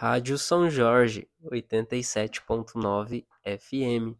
Rádio São Jorge, oitenta e sete ponto nove FM